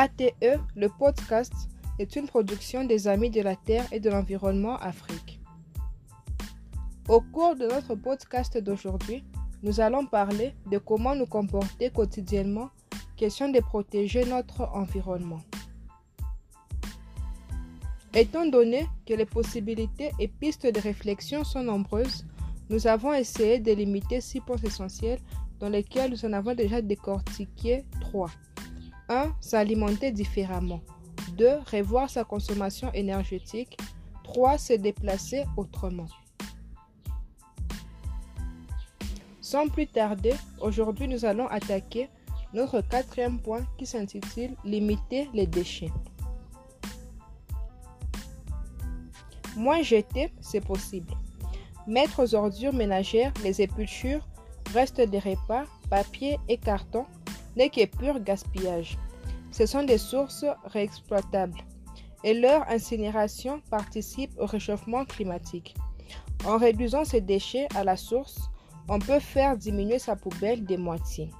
ATE, le podcast, est une production des Amis de la Terre et de l'Environnement Afrique. Au cours de notre podcast d'aujourd'hui, nous allons parler de comment nous comporter quotidiennement, question de protéger notre environnement. Étant donné que les possibilités et pistes de réflexion sont nombreuses, nous avons essayé de limiter six points essentiels dans lesquels nous en avons déjà décortiqué trois. 1. S'alimenter différemment. 2. Revoir sa consommation énergétique. 3. Se déplacer autrement. Sans plus tarder, aujourd'hui nous allons attaquer notre quatrième point qui s'intitule Limiter les déchets. Moins jeter, c'est possible. Mettre aux ordures ménagères les épulchures, restes des repas, papier et carton n'est que pur gaspillage. Ce sont des sources réexploitables et leur incinération participe au réchauffement climatique. En réduisant ces déchets à la source, on peut faire diminuer sa poubelle des moitiés.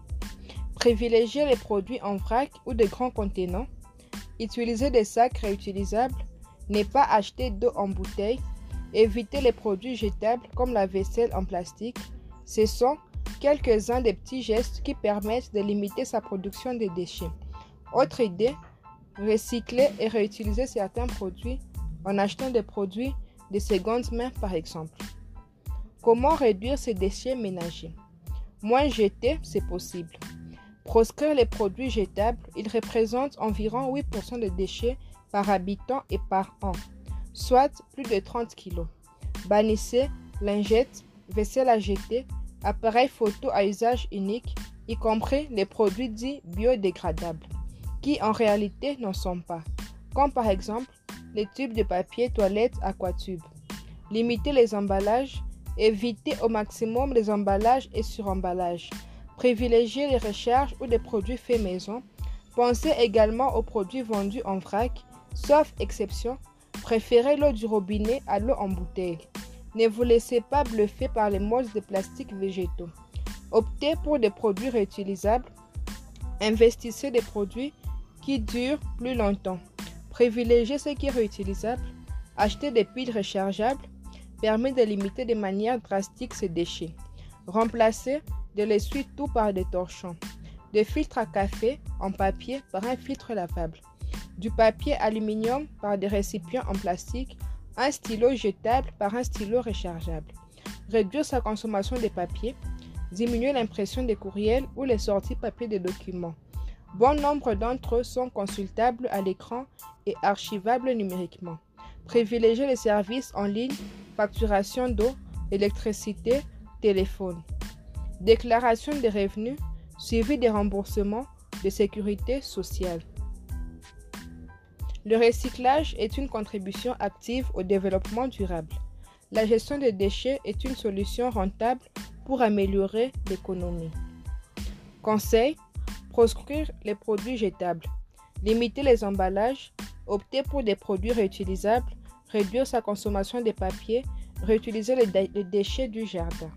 Privilégier les produits en vrac ou de grands contenants. Utiliser des sacs réutilisables. Ne pas acheter d'eau en bouteille. Éviter les produits jetables comme la vaisselle en plastique. Ce sont quelques-uns des petits gestes qui permettent de limiter sa production de déchets. Autre idée, recycler et réutiliser certains produits en achetant des produits de seconde main par exemple. Comment réduire ces déchets ménagers? Moins jeter, c'est possible. Proscrire les produits jetables, ils représentent environ 8% de déchets par habitant et par an, soit plus de 30 kg. Bannissez lingettes, vaisselle à jeter, appareils photo à usage unique, y compris les produits dits biodégradables, qui en réalité n'en sont pas, comme par exemple les tubes de papier toilette aquatube. Limitez les emballages, évitez au maximum les emballages et suremballages. Privilégiez les recharges ou des produits faits maison. Pensez également aux produits vendus en vrac, sauf exception. Préférez l'eau du robinet à l'eau en bouteille. Ne vous laissez pas bluffer par les modes de plastique végétaux. Optez pour des produits réutilisables. Investissez des produits qui durent plus longtemps. Privilégiez ce qui est réutilisable. Achetez des piles rechargeables permet de limiter de manière drastique ces déchets. Remplacez de l'essuie-tout par des torchons. Des filtres à café en papier par un filtre lavable. Du papier aluminium par des récipients en plastique un stylo jetable par un stylo rechargeable. Réduire sa consommation de papier. Diminuer l'impression des courriels ou les sorties papier des documents. Bon nombre d'entre eux sont consultables à l'écran et archivables numériquement. Privilégier les services en ligne, facturation d'eau, électricité, téléphone. Déclaration des revenus, suivi des remboursements de sécurité sociale. Le recyclage est une contribution active au développement durable. La gestion des déchets est une solution rentable pour améliorer l'économie. Conseil proscrire les produits jetables. Limiter les emballages. Opter pour des produits réutilisables. Réduire sa consommation de papier. Réutiliser les, déchets du jardin.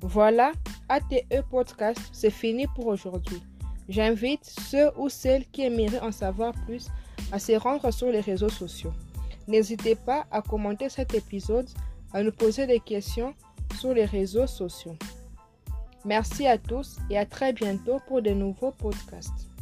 Voilà, ATE Podcast, c'est fini pour aujourd'hui. J'invite ceux ou celles qui aimeraient en savoir plus à se rendre sur les réseaux sociaux. N'hésitez pas à commenter cet épisode, à nous poser des questions sur les réseaux sociaux. Merci à tous et à très bientôt pour de nouveaux podcasts.